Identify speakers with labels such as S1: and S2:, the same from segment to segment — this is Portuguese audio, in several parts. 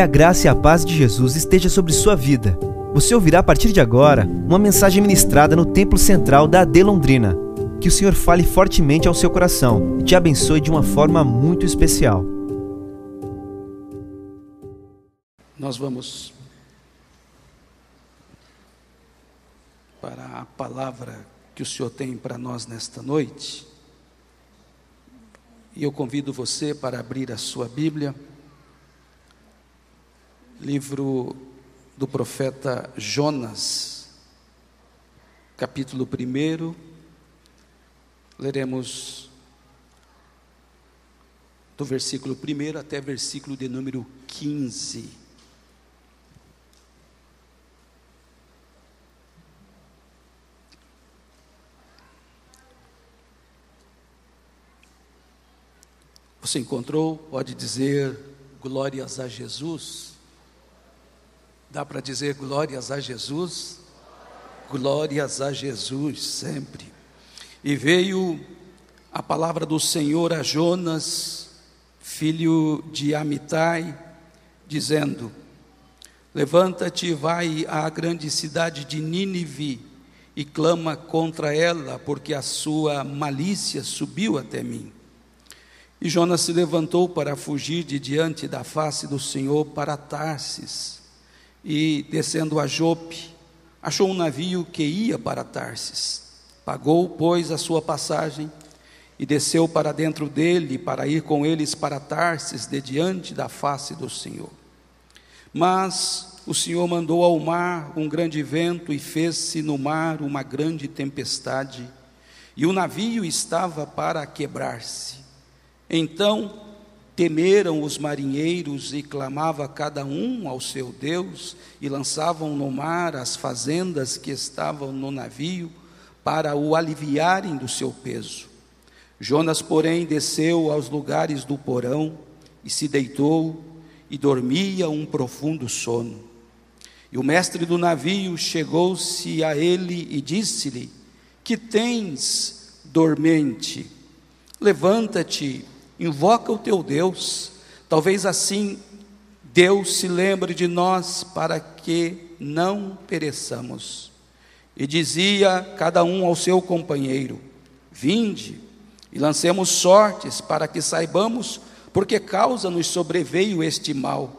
S1: Que a graça e a paz de Jesus esteja sobre sua vida. Você ouvirá a partir de agora uma mensagem ministrada no Templo Central da AD Londrina. Que o Senhor fale fortemente ao seu coração e te abençoe de uma forma muito especial.
S2: Nós vamos para a palavra que o Senhor tem para nós nesta noite. E eu convido você para abrir a sua Bíblia, livro do profeta Jonas, capítulo 1, leremos do versículo 1 até versículo de número 15. Você encontrou? Pode dizer glórias a Jesus? Dá para dizer glórias a Jesus? Glórias a Jesus sempre. E veio a palavra do Senhor a Jonas, filho de Amitai, dizendo: Levanta-te e vai à grande cidade de Nínive e clama contra ela, porque a sua malícia subiu até mim. E Jonas se levantou para fugir de diante da face do Senhor para Tarsis. E descendo a Jope, achou um navio que ia para Tarsis. Pagou, pois, a sua passagem e desceu para dentro dele para ir com eles para Tarsis de diante da face do Senhor. Mas o Senhor mandou ao mar um grande vento e fez-se no mar uma grande tempestade, e o navio estava para quebrar-se. Então temeram os marinheiros e clamava cada um ao seu Deus e lançavam no mar as fazendas que estavam no navio para o aliviarem do seu peso. Jonas, porém, desceu aos lugares do porão e se deitou e dormia um profundo sono. E o mestre do navio chegou-se a ele e disse-lhe: Que tens, dormente? Levanta-te invoca o teu Deus. Talvez assim Deus se lembre de nós para que não pereçamos. E dizia cada um ao seu companheiro: Vinde e lancemos sortes para que saibamos por que causa nos sobreveio este mal.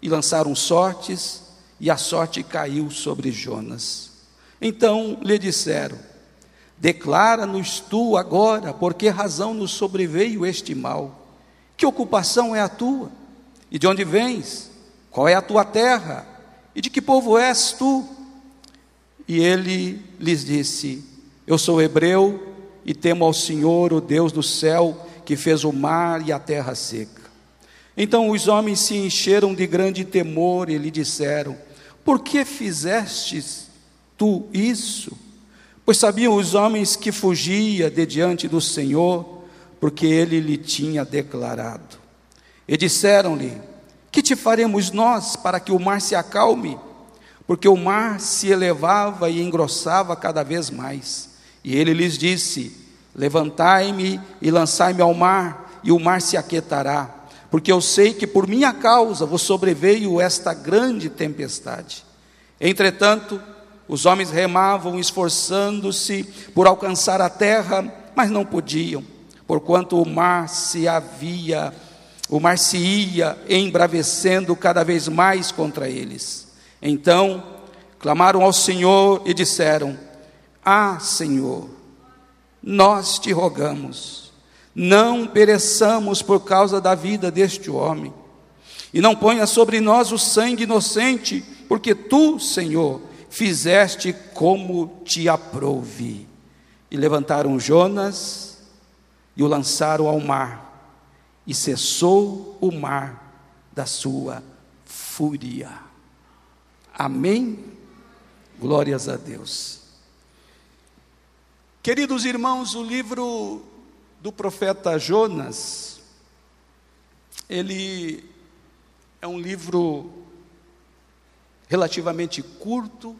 S2: E lançaram sortes, e a sorte caiu sobre Jonas. Então lhe disseram: Declara-nos tu agora por que razão nos sobreveio este mal. Que ocupação é a tua? E de onde vens? Qual é a tua terra? E de que povo és tu? E ele lhes disse: Eu sou hebreu e temo ao Senhor, o Deus do céu, que fez o mar e a terra seca. Então os homens se encheram de grande temor e lhe disseram: Por que fizestes tu isso? Pois sabiam os homens que fugia de diante do Senhor, porque ele lhe tinha declarado. E disseram-lhe: Que te faremos nós para que o mar se acalme? Porque o mar se elevava e engrossava cada vez mais. E ele lhes disse: Levantai-me e lançai-me ao mar, e o mar se aquietará, porque eu sei que por minha causa vos sobreveio esta grande tempestade. Entretanto, os homens remavam, esforçando-se por alcançar a terra, mas não podiam, porquanto o mar se havia, o mar se ia embravecendo cada vez mais contra eles. Então clamaram ao Senhor e disseram: Ah, Senhor, nós te rogamos, não pereçamos por causa da vida deste homem, e não ponha sobre nós o sangue inocente, porque tu, Senhor, fizeste como te aprouve. E levantaram Jonas e o lançaram ao mar, e cessou o mar da sua fúria. Amém? Glórias a Deus. Queridos irmãos, o livro do profeta Jonas, ele é um livro relativamente curto,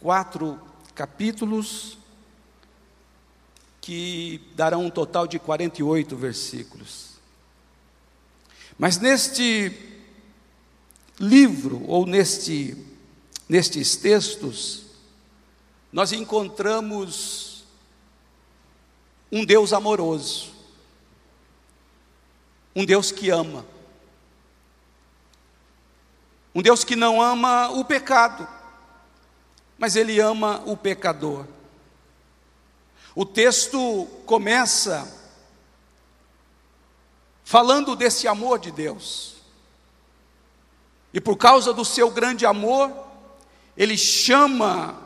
S2: quatro capítulos, que darão um total de 48 versículos. Mas neste livro ou neste, nestes textos, nós encontramos um Deus amoroso, um Deus que ama, um Deus que não ama o pecado, mas Ele ama o pecador. O texto começa falando desse amor de Deus. E por causa do seu grande amor, ele chama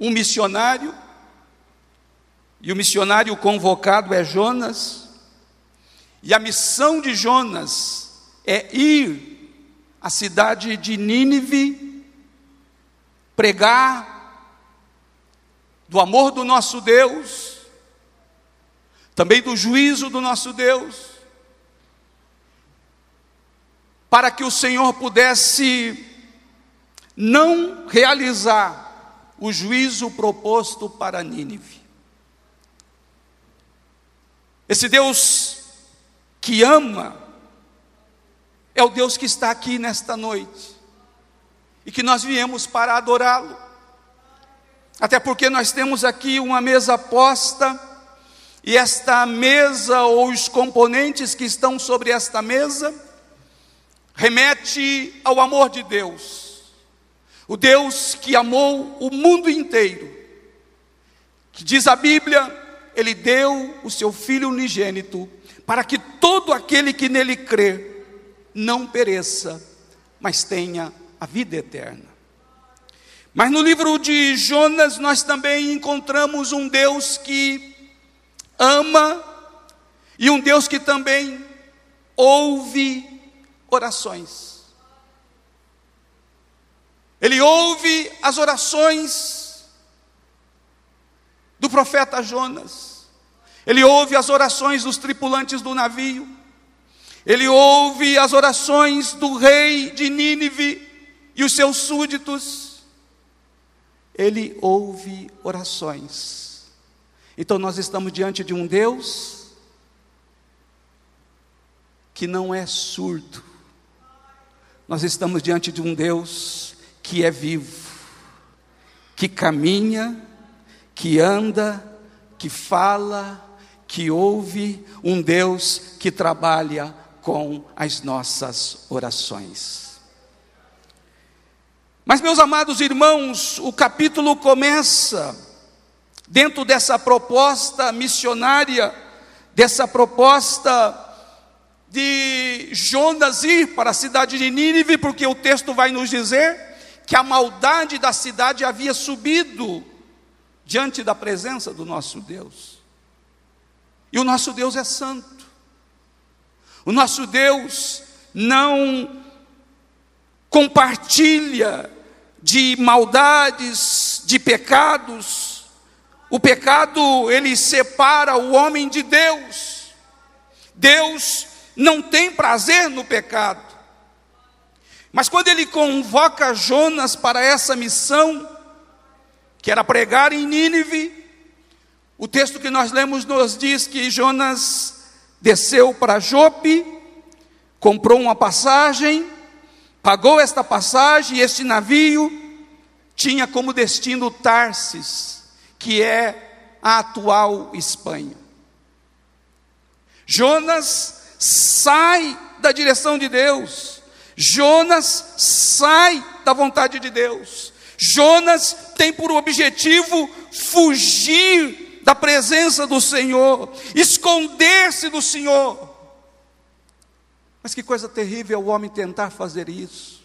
S2: um missionário, e o missionário convocado é Jonas, e a missão de Jonas é ir à cidade de Nínive, pregar do amor do nosso Deus, também do juízo do nosso Deus, para que o Senhor pudesse não realizar o juízo proposto para Nínive. Esse Deus que ama é o Deus que está aqui nesta noite e que nós viemos para adorá-lo. Até porque nós temos aqui uma mesa posta e esta mesa ou os componentes que estão sobre esta mesa remete ao amor de Deus o Deus que amou o mundo inteiro, que diz a Bíblia, ele deu o seu Filho unigênito, para que todo aquele que nele crê não pereça, mas tenha a vida eterna. Mas no livro de Jonas nós também encontramos um Deus que ama e um Deus que também ouve orações. Ele ouve as orações do profeta Jonas. Ele ouve as orações dos tripulantes do navio. Ele ouve as orações do rei de Nínive e os seus súditos. Ele ouve orações. Então nós estamos diante de um Deus que não é surdo. Nós estamos diante de um Deus que é vivo, que caminha, que anda, que fala, que ouve, um Deus que trabalha com as nossas orações. Mas, meus amados irmãos, o capítulo começa dentro dessa proposta missionária, dessa proposta de Jonas ir para a cidade de Nínive, porque o texto vai nos dizer que a maldade da cidade havia subido diante da presença do nosso Deus. E o nosso Deus é santo. O nosso Deus não compartilha de maldades, de pecados. O pecado, ele separa o homem de Deus. Deus não tem prazer no pecado. Mas quando ele convoca Jonas para essa missão, que era pregar em Nínive, o texto que nós lemos nos diz que Jonas desceu para Jope, comprou uma passagem, pagou esta passagem, este navio tinha como destino Tarsis, que é a atual Espanha. Jonas sai da direção de Deus, Jonas sai da vontade de Deus. Jonas tem por objetivo fugir da presença do Senhor, esconder-se do Senhor. Mas que coisa terrível o homem tentar fazer isso.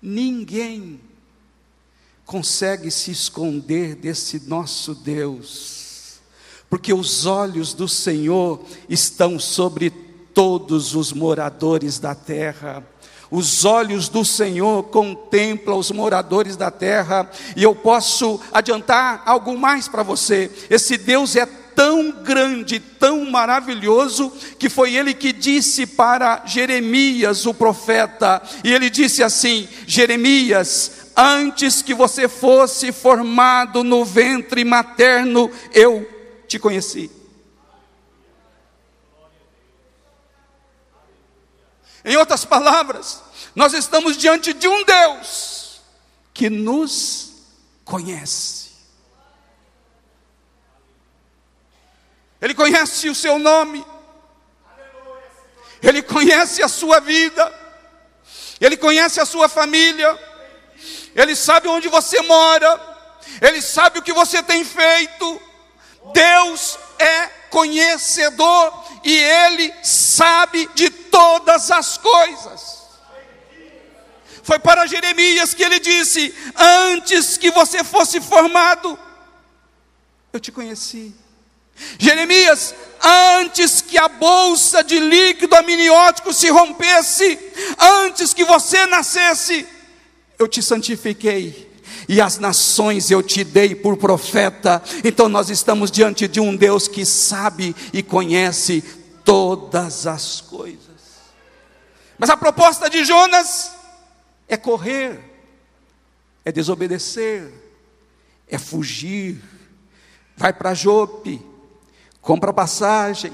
S2: Ninguém consegue se esconder desse nosso Deus, porque os olhos do Senhor estão sobre todos os moradores da terra. Os olhos do Senhor contemplam os moradores da terra, e eu posso adiantar algo mais para você. Esse Deus é tão grande, tão maravilhoso, que foi ele que disse para Jeremias, o profeta, e ele disse assim: Jeremias, antes que você fosse formado no ventre materno, eu te conheci. Em outras palavras, nós estamos diante de um Deus que nos conhece. Conhece o seu nome, ele conhece a sua vida, ele conhece a sua família, ele sabe onde você mora, ele sabe o que você tem feito. Deus é conhecedor e ele sabe de todas as coisas. Foi para Jeremias que ele disse: Antes que você fosse formado, eu te conheci. Jeremias, antes que a bolsa de líquido amniótico se rompesse, antes que você nascesse, eu te santifiquei. E as nações eu te dei por profeta. Então nós estamos diante de um Deus que sabe e conhece todas as coisas. Mas a proposta de Jonas é correr, é desobedecer, é fugir. Vai para Jope, compra passagem,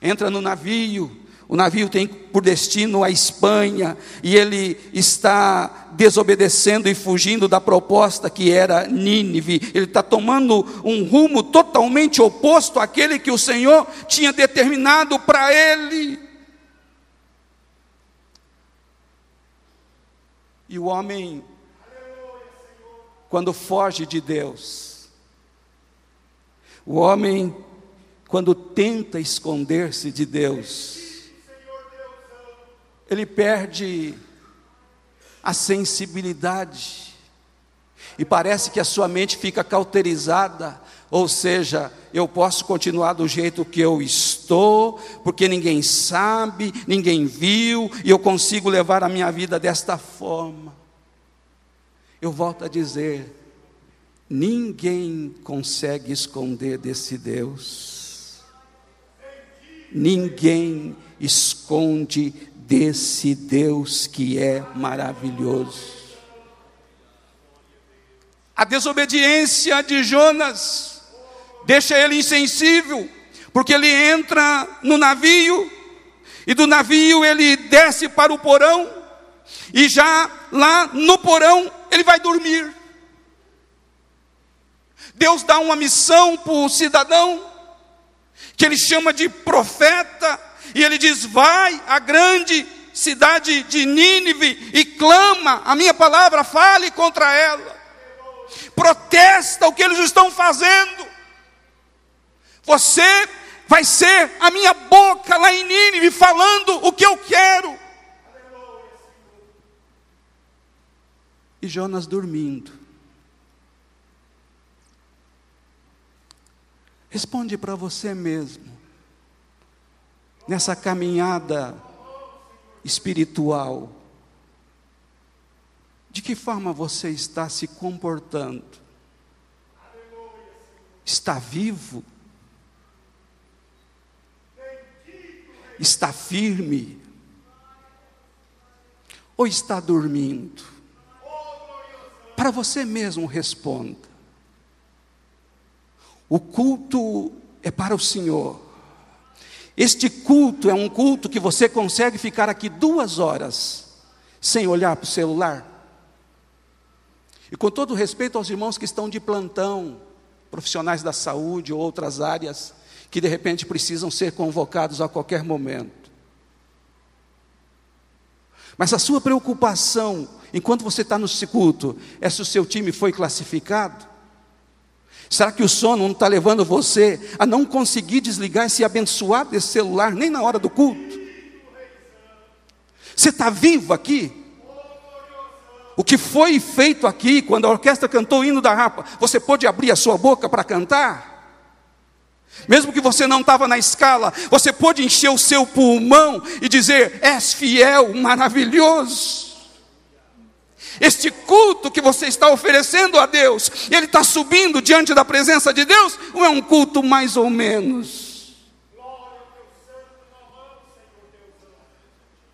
S2: entra no navio, o navio tem por destino a Espanha, e ele está desobedecendo e fugindo da proposta que era Nínive. Ele está tomando um rumo totalmente oposto àquele que o Senhor tinha determinado para ele. E o homem, quando foge de Deus, o homem quando tenta esconder-se de Deus, ele perde a sensibilidade, e parece que a sua mente fica cauterizada, ou seja, eu posso continuar do jeito que eu estou, porque ninguém sabe, ninguém viu, e eu consigo levar a minha vida desta forma. Eu volto a dizer: ninguém consegue esconder desse Deus. Ninguém esconde desse Deus que é maravilhoso. A desobediência de Jonas deixa ele insensível, porque ele entra no navio, e do navio ele desce para o porão, e já lá no porão ele vai dormir. Deus dá uma missão para o cidadão, que ele chama de profeta, e ele diz: Vai à grande cidade de Nínive e clama a minha palavra, fale contra ela, protesta o que eles estão fazendo. Você vai ser a minha boca lá em Nínive, falando o que eu quero. E Jonas dormindo. Responde para você mesmo. Nessa caminhada espiritual, de que forma você está se comportando? Está vivo? Está firme? Ou está dormindo? Para você mesmo responda. O culto é para o Senhor. Este culto é um culto que você consegue ficar aqui duas horas sem olhar para o celular. E com todo respeito aos irmãos que estão de plantão, profissionais da saúde ou outras áreas, que de repente precisam ser convocados a qualquer momento. Mas a sua preocupação, enquanto você está no culto, é se o seu time foi classificado? Será que o sono não está levando você a não conseguir desligar esse abençoado celular nem na hora do culto? Você está vivo aqui? O que foi feito aqui, quando a orquestra cantou o hino da rapa, você pôde abrir a sua boca para cantar? Mesmo que você não estava na escala, você pôde encher o seu pulmão e dizer: És fiel, maravilhoso. Este culto que você está oferecendo a Deus, ele está subindo diante da presença de Deus, ou é um culto mais ou menos?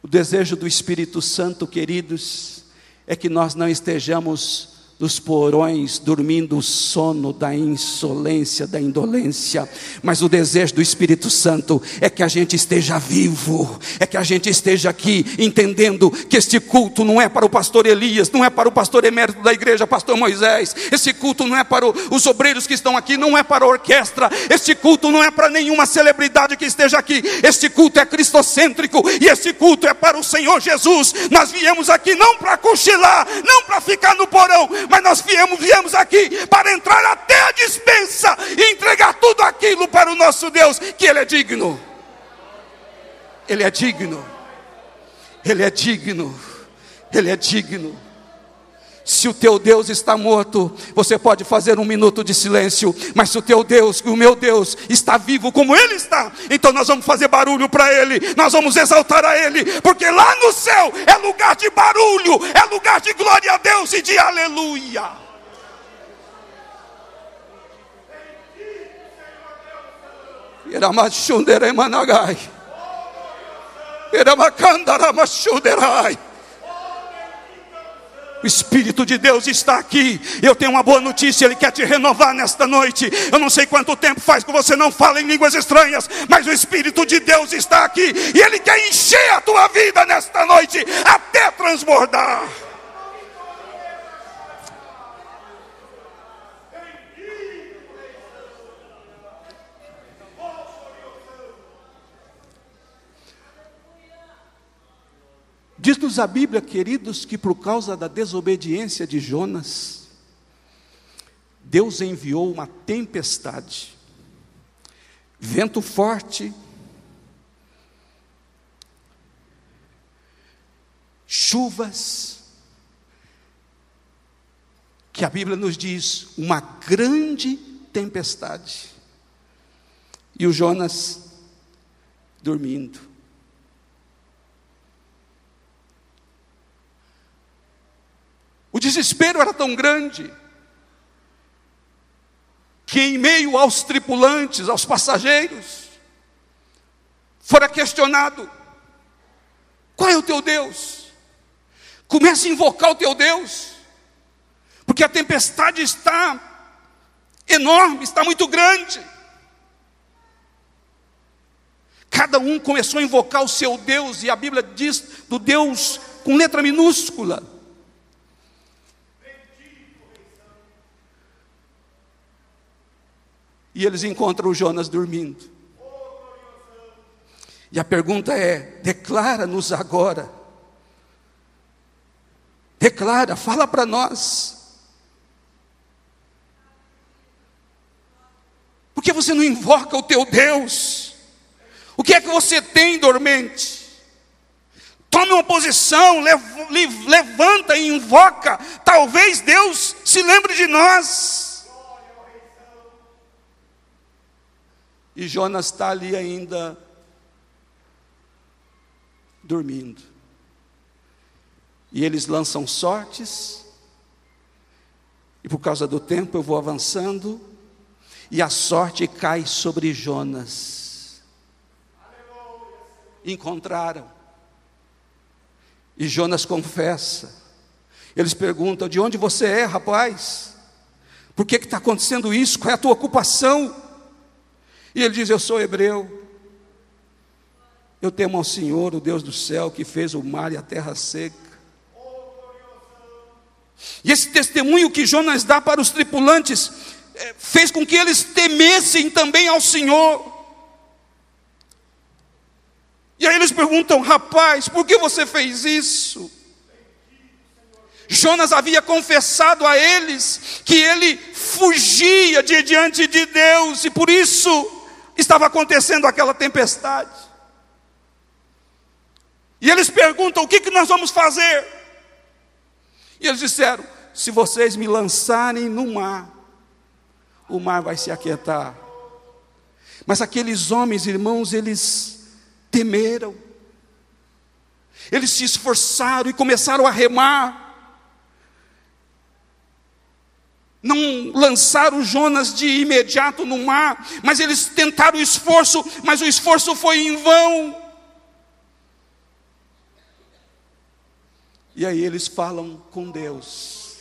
S2: O desejo do Espírito Santo, queridos, é que nós não estejamos dos porões, dormindo o sono da insolência, da indolência, mas o desejo do Espírito Santo é que a gente esteja vivo, é que a gente esteja aqui entendendo que este culto não é para o pastor Elias, não é para o pastor emérito da igreja, pastor Moisés, esse culto não é para os obreiros que estão aqui, não é para a orquestra, este culto não é para nenhuma celebridade que esteja aqui, este culto é cristocêntrico e este culto é para o Senhor Jesus. Nós viemos aqui não para cochilar, não para ficar no porão, mas nós viemos, viemos aqui para entrar até a dispensa e entregar tudo aquilo para o nosso Deus, que Ele é digno. Ele é digno. Ele é digno. Ele é digno. Se o teu Deus está morto, você pode fazer um minuto de silêncio, mas se o teu Deus, o meu Deus, está vivo como Ele está, então nós vamos fazer barulho para Ele, nós vamos exaltar a Ele, porque lá no céu é lugar de barulho, é lugar de glória a Deus e de aleluia. Iramachunderemanagai. Iramakandaramachunderai. O Espírito de Deus está aqui. Eu tenho uma boa notícia, Ele quer te renovar nesta noite. Eu não sei quanto tempo faz que você não fala em línguas estranhas, mas o Espírito de Deus está aqui e Ele quer encher a tua vida nesta noite até transbordar. Diz-nos a Bíblia, queridos, que por causa da desobediência de Jonas, Deus enviou uma tempestade, vento forte, chuvas, que a Bíblia nos diz, uma grande tempestade, e o Jonas dormindo. O desespero era tão grande que, em meio aos tripulantes, aos passageiros, fora questionado: qual é o teu Deus? Comece a invocar o teu Deus, porque a tempestade está enorme, está muito grande. Cada um começou a invocar o seu Deus, e a Bíblia diz do Deus com letra minúscula. E eles encontram o Jonas dormindo. E a pergunta é: declara-nos agora. Declara, fala para nós. Por que você não invoca o teu Deus? O que é que você tem dormente? Tome uma posição, levanta e invoca. Talvez Deus se lembre de nós. E Jonas está ali ainda dormindo. E eles lançam sortes, e por causa do tempo eu vou avançando, e a sorte cai sobre Jonas. Encontraram. E Jonas confessa. Eles perguntam: de onde você é, rapaz? Por que está acontecendo isso? Qual é a tua ocupação? E ele diz: Eu sou hebreu. Eu temo ao Senhor, o Deus do céu, que fez o mar e a terra seca. E esse testemunho que Jonas dá para os tripulantes é, fez com que eles temessem também ao Senhor. E aí eles perguntam: rapaz, por que você fez isso? Jonas havia confessado a eles que ele fugia de diante de Deus e por isso estava acontecendo aquela tempestade. E eles perguntam: o que, que nós vamos fazer? E eles disseram: se vocês me lançarem no mar, o mar vai se aquietar. Mas aqueles homens, irmãos, eles temeram, eles se esforçaram e começaram a remar. Não lançaram Jonas de imediato no mar, mas eles tentaram o esforço, mas o esforço foi em vão. E aí eles falam com Deus,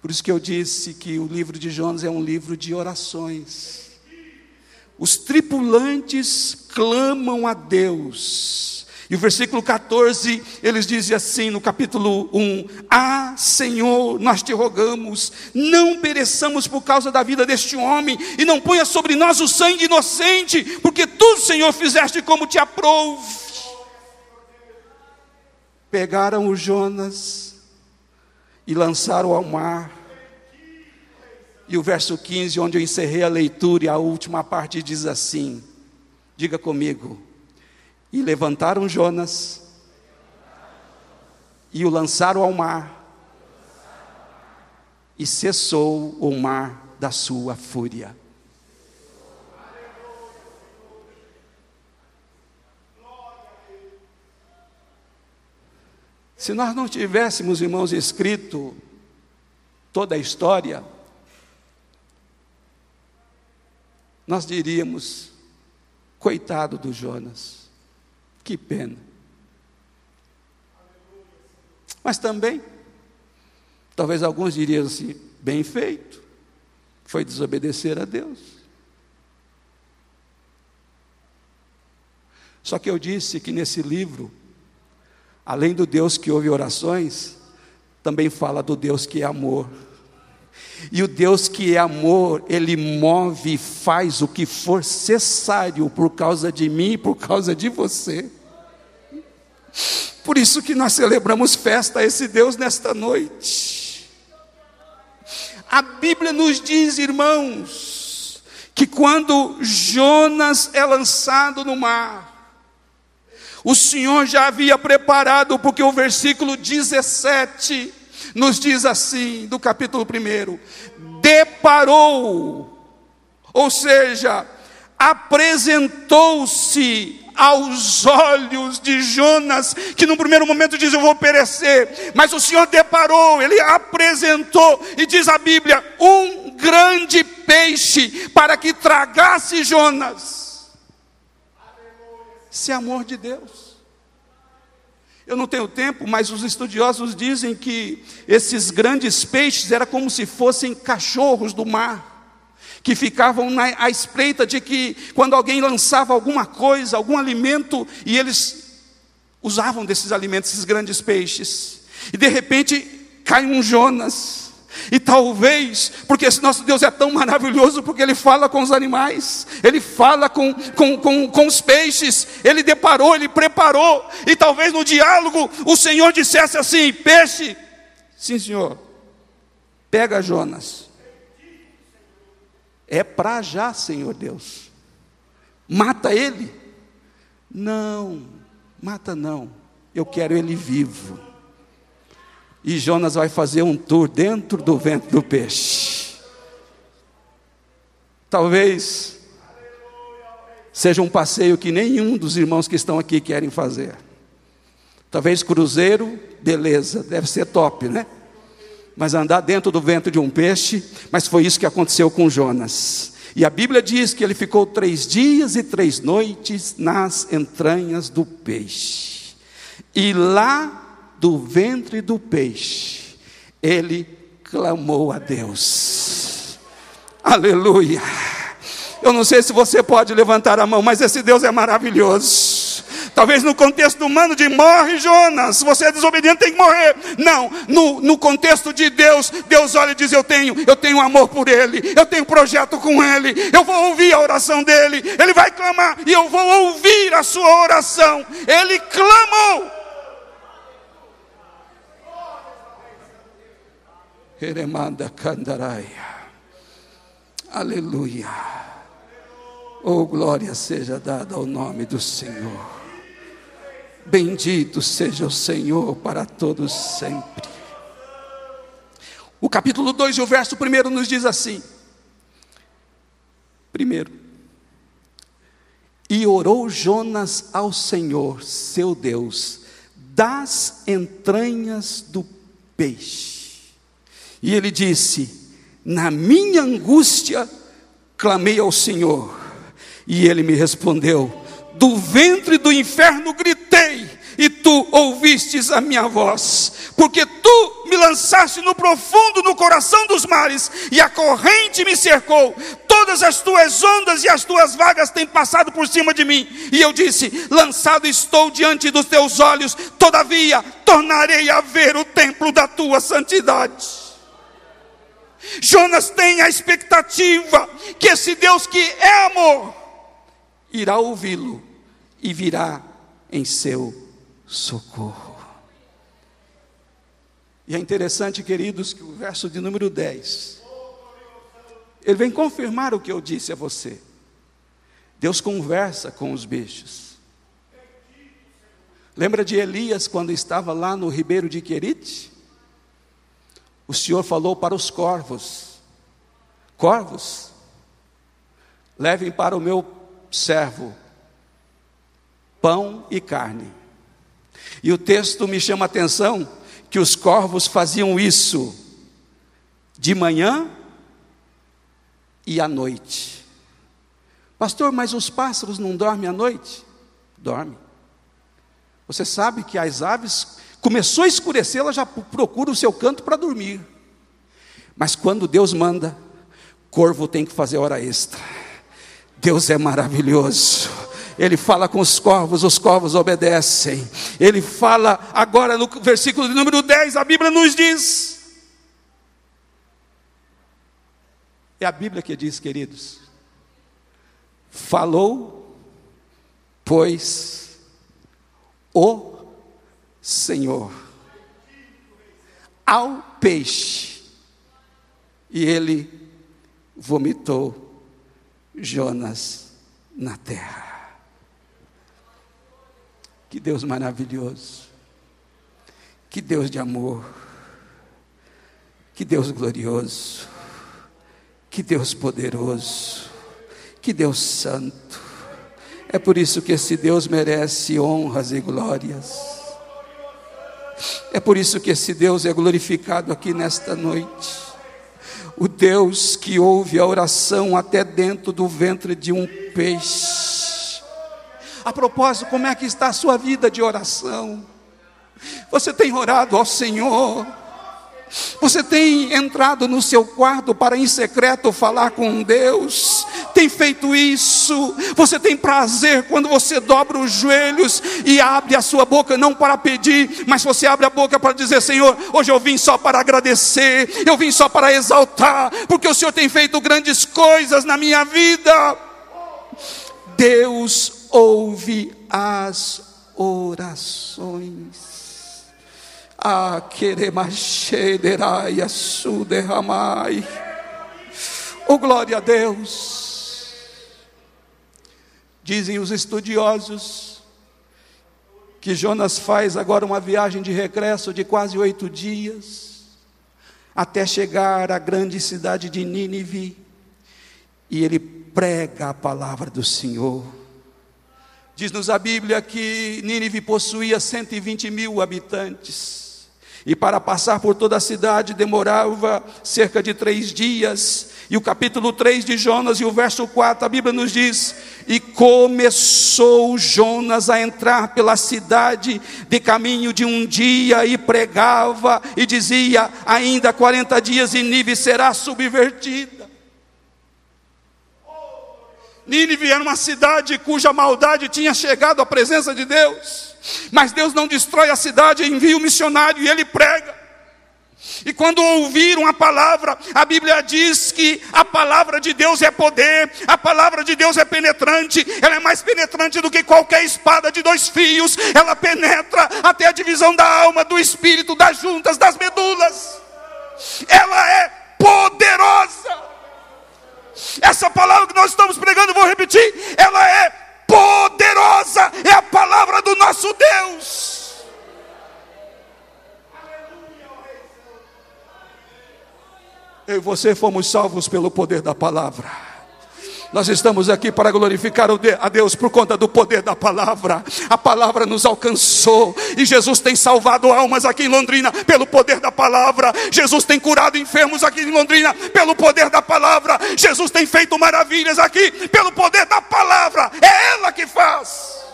S2: Por isso que eu disse que o livro de Jonas é um livro de orações. Os tripulantes clamam a Deus. E o versículo 14, eles dizem assim no capítulo 1: Ah, Senhor, nós te rogamos, não pereçamos por causa da vida deste homem, e não ponha sobre nós o sangue inocente, porque tu, Senhor, fizeste como te aprouve. Pegaram o Jonas e lançaram ao mar e o verso 15, onde eu encerrei a leitura, e a última parte diz assim: diga comigo. E levantaram Jonas, e o lançaram ao mar, e cessou o mar da sua fúria. Se nós não tivéssemos, irmãos, escrito toda a história, nós diríamos: coitado do Jonas, que pena. Mas também, talvez alguns diriam assim: bem feito, foi desobedecer a Deus. Só que eu disse que nesse livro, além do Deus que ouve orações, também fala do Deus que é amor. E o Deus que é amor, Ele move e faz o que for necessário por causa de mim e por causa de você. Por isso que nós celebramos festa a esse Deus nesta noite. A Bíblia nos diz, irmãos, que quando Jonas é lançado no mar, o Senhor já havia preparado, porque o versículo 17 nos diz assim, do capítulo 1: deparou, ou seja, apresentou-se aos olhos de Jonas, que no primeiro momento diz: Eu vou perecer, mas o Senhor deparou, ele apresentou, e diz a Bíblia: um grande peixe para que tragasse Jonas. Esse é amor de Deus. Eu não tenho tempo, mas os estudiosos dizem que esses grandes peixes eram como se fossem cachorros do mar, que ficavam na, à espreita de que quando alguém lançava alguma coisa, algum alimento, e eles usavam desses alimentos, esses grandes peixes, e de repente cai um Jonas, e talvez, porque esse nosso Deus é tão maravilhoso, porque Ele fala com os animais, Ele fala com, com, com, com os peixes, Ele deparou, Ele preparou, e talvez no diálogo o Senhor dissesse assim: peixe, sim senhor, pega Jonas, é para já, Senhor Deus, mata ele, não, mata não, eu quero ele vivo. E Jonas vai fazer um tour dentro do ventre do peixe. Talvez seja um passeio que nenhum dos irmãos que estão aqui querem fazer. Talvez cruzeiro, beleza, deve ser top, né? Mas andar dentro do ventre de um peixe, mas foi isso que aconteceu com Jonas. E a Bíblia diz que ele ficou três dias e três noites nas entranhas do peixe. E lá do ventre do peixe, ele clamou a Deus. Aleluia. Eu não sei se você pode levantar a mão, mas esse Deus é maravilhoso. Talvez no contexto humano de morre Jonas, você é desobediente tem que morrer. Não, no, no contexto de Deus, Deus olha e diz: Eu tenho, eu tenho amor por ele, eu tenho projeto com ele, eu vou ouvir a oração dele, ele vai clamar e eu vou ouvir a sua oração. Ele clamou. Eremanda Candaraia. Aleluia. Oh, glória seja dada ao nome do Senhor. Bendito seja o Senhor para todos sempre. O capítulo 2 e o verso 1 nos diz assim: Primeiro, e orou Jonas ao Senhor, seu Deus, das entranhas do peixe. E ele disse: Na minha angústia clamei ao Senhor, e ele me respondeu: Do ventre do inferno gritei, e tu ouvistes a minha voz, porque tu me lançaste no profundo no coração dos mares, e a corrente me cercou. Todas as tuas ondas e as tuas vagas têm passado por cima de mim. E eu disse: Lançado estou diante dos teus olhos, todavia tornarei a ver o templo da tua santidade. Jonas tem a expectativa que esse Deus que é amor irá ouvi-lo e virá em seu socorro. E é interessante, queridos, que o verso de número 10, ele vem confirmar o que eu disse a você. Deus conversa com os bichos. Lembra de Elias quando estava lá no ribeiro de Querite? O Senhor falou para os corvos: Corvos, levem para o meu servo pão e carne. E o texto me chama a atenção que os corvos faziam isso de manhã e à noite. Pastor, mas os pássaros não dormem à noite? Dormem. Você sabe que as aves, começou a escurecer, ela já procura o seu canto para dormir. Mas quando Deus manda, corvo tem que fazer hora extra. Deus é maravilhoso. Ele fala com os corvos, os corvos obedecem. Ele fala agora no versículo número 10, a Bíblia nos diz. É a Bíblia que diz, queridos. Falou, pois, o Senhor ao peixe, e ele vomitou Jonas na terra. Que Deus maravilhoso. Que Deus de amor. Que Deus glorioso. Que Deus poderoso. Que Deus santo. É por isso que esse Deus merece honras e glórias. É por isso que esse Deus é glorificado aqui nesta noite. O Deus que ouve a oração até dentro do ventre de um peixe a propósito, como é que está a sua vida de oração? Você tem orado ao Senhor? Você tem entrado no seu quarto para em secreto falar com Deus? Tem feito isso? Você tem prazer quando você dobra os joelhos e abre a sua boca, não para pedir, mas você abre a boca para dizer: Senhor, hoje eu vim só para agradecer, eu vim só para exaltar, porque o Senhor tem feito grandes coisas na minha vida. Deus ouve as orações. Ah, queremachederai a suderramai. Oh, glória a Deus. Dizem os estudiosos que Jonas faz agora uma viagem de regresso de quase oito dias, até chegar à grande cidade de Nínive, e ele prega a palavra do Senhor. Diz-nos a Bíblia que Nínive possuía 120 mil habitantes. E para passar por toda a cidade demorava cerca de três dias. E o capítulo 3 de Jonas e o verso 4, a Bíblia nos diz: E começou Jonas a entrar pela cidade de caminho de um dia e pregava e dizia: Ainda 40 dias e Nínive será subvertida. Nínive era uma cidade cuja maldade tinha chegado à presença de Deus. Mas Deus não destrói a cidade, envia o missionário e ele prega. E quando ouviram a palavra, a Bíblia diz que a palavra de Deus é poder, a palavra de Deus é penetrante, ela é mais penetrante do que qualquer espada de dois fios, ela penetra até a divisão da alma, do espírito, das juntas, das medulas. Ela é poderosa. Essa palavra que nós estamos pregando, vou repetir, ela é poderosa, é a palavra do nosso Deus. Eu e você fomos salvos pelo poder da palavra. Nós estamos aqui para glorificar a Deus por conta do poder da palavra. A palavra nos alcançou e Jesus tem salvado almas aqui em Londrina pelo poder da palavra. Jesus tem curado enfermos aqui em Londrina pelo poder da palavra. Jesus tem feito maravilhas aqui pelo poder da palavra. É ela que faz.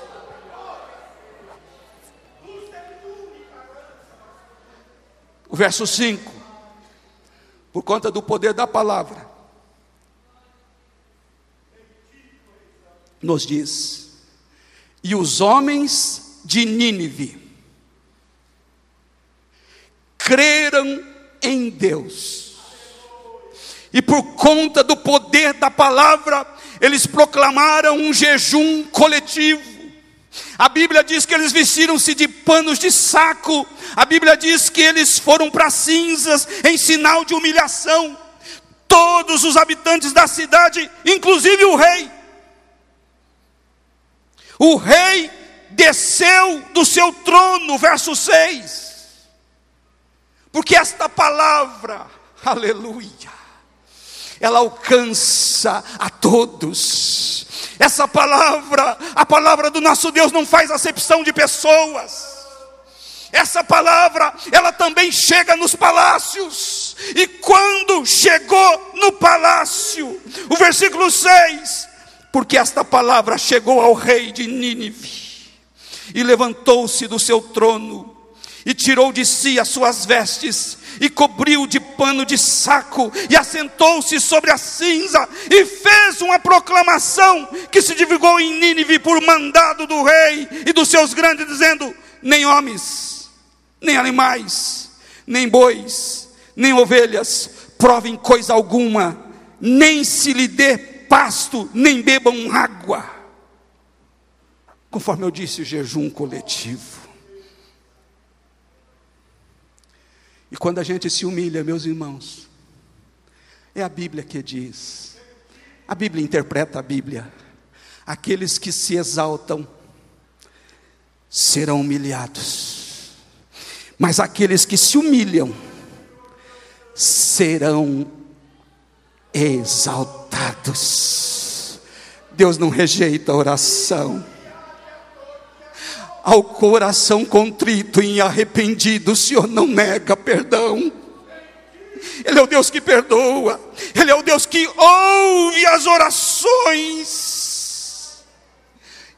S2: O verso 5, por conta do poder da palavra, nos diz: E os homens de Nínive creram em Deus, e por conta do poder da palavra, eles proclamaram um jejum coletivo. A Bíblia diz que eles vestiram-se de panos de saco. A Bíblia diz que eles foram para cinzas em sinal de humilhação. Todos os habitantes da cidade, inclusive o rei. O rei desceu do seu trono, verso 6. Porque esta palavra, aleluia, ela alcança a todos. Essa palavra, a palavra do nosso Deus não faz acepção de pessoas. Essa palavra, ela também chega nos palácios. E quando chegou no palácio, o versículo 6, porque esta palavra chegou ao rei de Nínive, e levantou-se do seu trono, e tirou de si as suas vestes, e cobriu de pano de saco, e assentou-se sobre a cinza, e fez uma proclamação que se divulgou em Nínive por mandado do rei e dos seus grandes, dizendo: nem homens, nem animais, nem bois, nem ovelhas, provem coisa alguma, nem se lhe dê pasto, nem bebam água. Conforme eu disse, jejum coletivo. E quando a gente se humilha, meus irmãos, é a Bíblia que diz, a Bíblia interpreta a Bíblia, aqueles que se exaltam serão humilhados, mas aqueles que se humilham serão exaltados. Deus não rejeita a oração ao coração contrito e arrependido, o Senhor não nega perdão. Ele é o Deus que perdoa, Ele é o Deus que ouve as orações.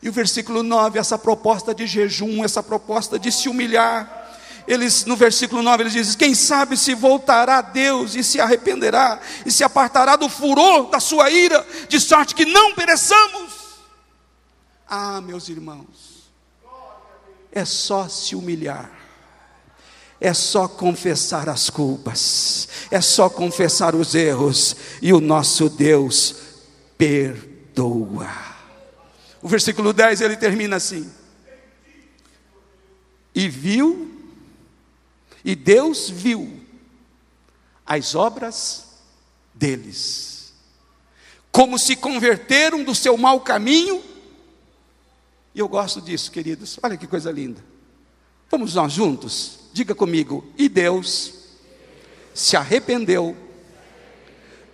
S2: E o versículo 9, essa proposta de jejum, essa proposta de se humilhar, eles no versículo 9 eles dizem: Quem sabe se voltará a Deus e se arrependerá e se apartará do furor da sua ira, de sorte que não pereçamos. Ah, meus irmãos, é só se humilhar, é só confessar as culpas, é só confessar os erros, e o nosso Deus perdoa. O versículo 10 ele termina assim: E viu, e Deus viu as obras deles, como se converteram do seu mau caminho e eu gosto disso, queridos. Olha que coisa linda. Vamos nós juntos? Diga comigo. E Deus se arrependeu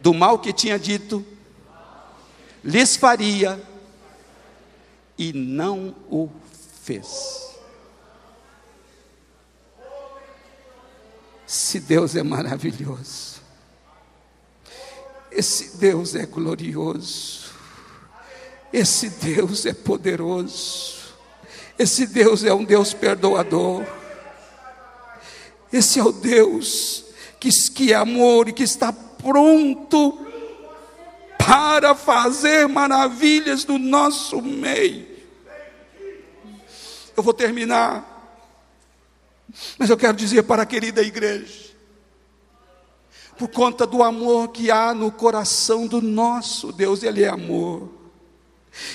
S2: do mal que tinha dito, lhes faria e não o fez. Esse Deus é maravilhoso. Esse Deus é glorioso. Esse Deus é poderoso. Esse Deus é um Deus perdoador. Esse é o Deus que, que é amor e que está pronto para fazer maravilhas no nosso meio. Eu vou terminar, mas eu quero dizer para a querida igreja, por conta do amor que há no coração do nosso Deus, Ele é amor.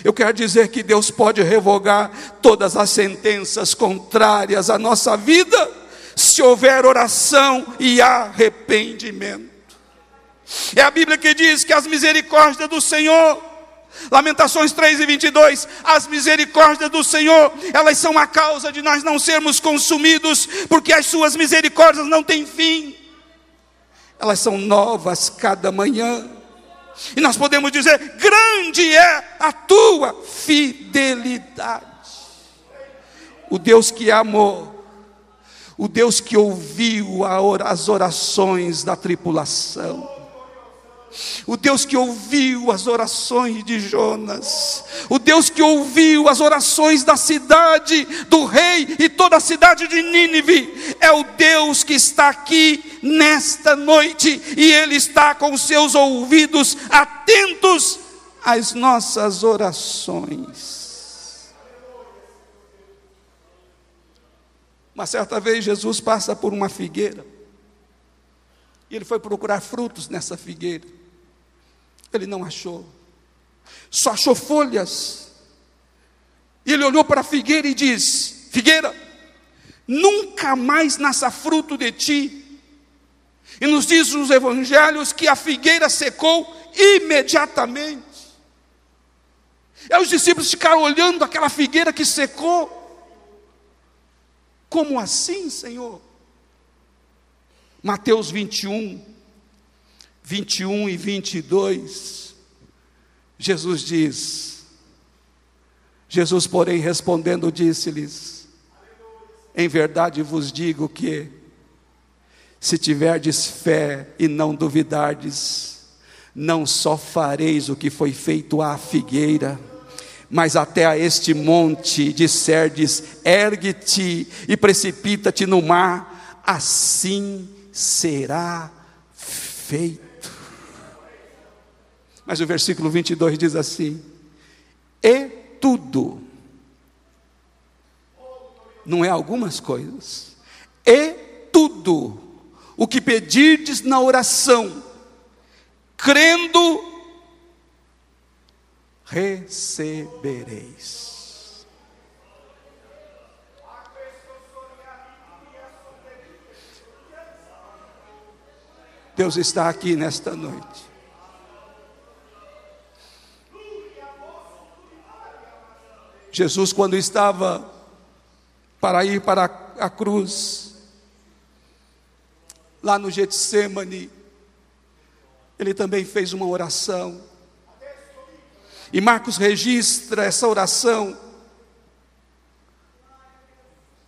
S2: Eu quero dizer que Deus pode revogar todas as sentenças contrárias à nossa vida, se houver oração e arrependimento. É a Bíblia que diz que as misericórdias do Senhor, Lamentações 3 e 22, as misericórdias do Senhor, elas são a causa de nós não sermos consumidos, porque as suas misericórdias não têm fim, elas são novas cada manhã. E nós podemos dizer: grande é a tua fidelidade. O Deus que amou, o Deus que ouviu as orações da tripulação, o Deus que ouviu as orações de Jonas, o Deus que ouviu as orações da cidade, do rei e toda a cidade de Nínive, é o Deus que está aqui nesta noite e Ele está com seus ouvidos atentos às nossas orações. Uma certa vez Jesus passa por uma figueira. E ele foi procurar frutos nessa figueira. Ele não achou. Só achou folhas. E ele olhou para a figueira e diz: Figueira, nunca mais nasça fruto de ti. E nos diz os evangelhos que a figueira secou imediatamente. E os discípulos ficaram olhando aquela figueira que secou. Como assim, Senhor? Mateus 21, 21 e 22, Jesus diz: Jesus, porém, respondendo, disse-lhes: Em verdade vos digo que, se tiverdes fé e não duvidardes, não só fareis o que foi feito à figueira, mas até a este monte disserdes: ergue-te e precipita-te no mar, assim será feito. Mas o versículo 22 diz assim: e tudo, não é algumas coisas, e tudo o que pedirdes na oração, crendo recebereis. Deus está aqui nesta noite. Jesus, quando estava para ir para a cruz, lá no Getsemane, ele também fez uma oração. E Marcos registra essa oração.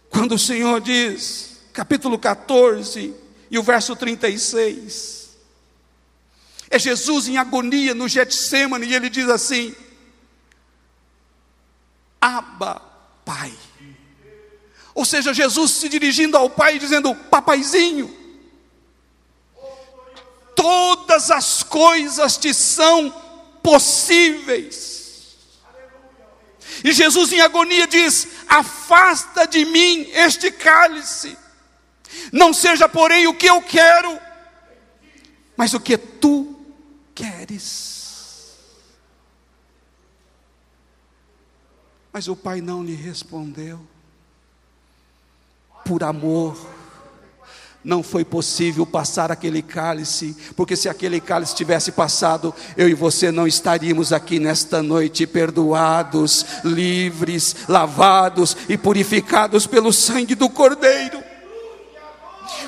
S2: Quando o Senhor diz, capítulo 14 e o verso 36. É Jesus em agonia no Getsemane e ele diz assim: Abba, Pai. Ou seja, Jesus se dirigindo ao Pai dizendo: Papaizinho, todas as coisas te são possíveis. E Jesus, em agonia, diz: Afasta de mim este cálice, não seja, porém, o que eu quero, mas o que tu queres. Mas o pai não lhe respondeu, por amor não foi possível passar aquele cálice, porque se aquele cálice tivesse passado, eu e você não estaríamos aqui nesta noite perdoados, livres, lavados e purificados pelo sangue do Cordeiro.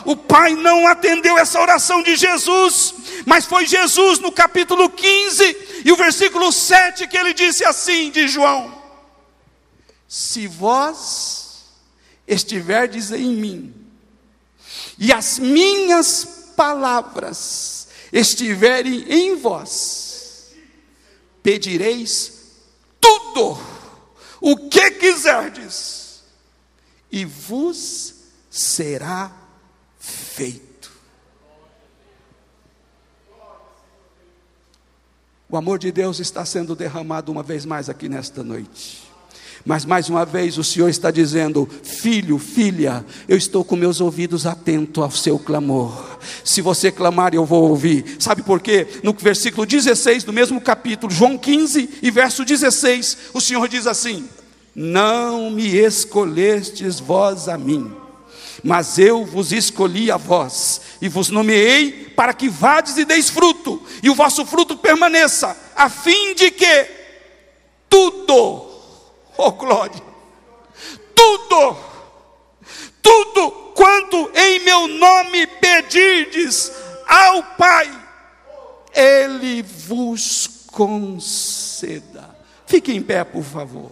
S2: O Pai não atendeu essa oração de Jesus, mas foi Jesus no capítulo 15 e o versículo 7 que ele disse assim de João: Se vós estiverdes em mim, e as minhas palavras estiverem em vós, pedireis tudo o que quiserdes, e vos será feito. O amor de Deus está sendo derramado uma vez mais aqui nesta noite. Mas mais uma vez o Senhor está dizendo: Filho, filha, eu estou com meus ouvidos atentos ao seu clamor. Se você clamar, eu vou ouvir. Sabe por quê? No versículo 16 do mesmo capítulo, João 15 e verso 16, o Senhor diz assim: Não me escolhestes vós a mim, mas eu vos escolhi a vós e vos nomeei para que vades e deis fruto, e o vosso fruto permaneça, a fim de que tudo Oh glória! Tudo, tudo quanto em meu nome pedirdes ao Pai, Ele vos conceda. Fique em pé, por favor.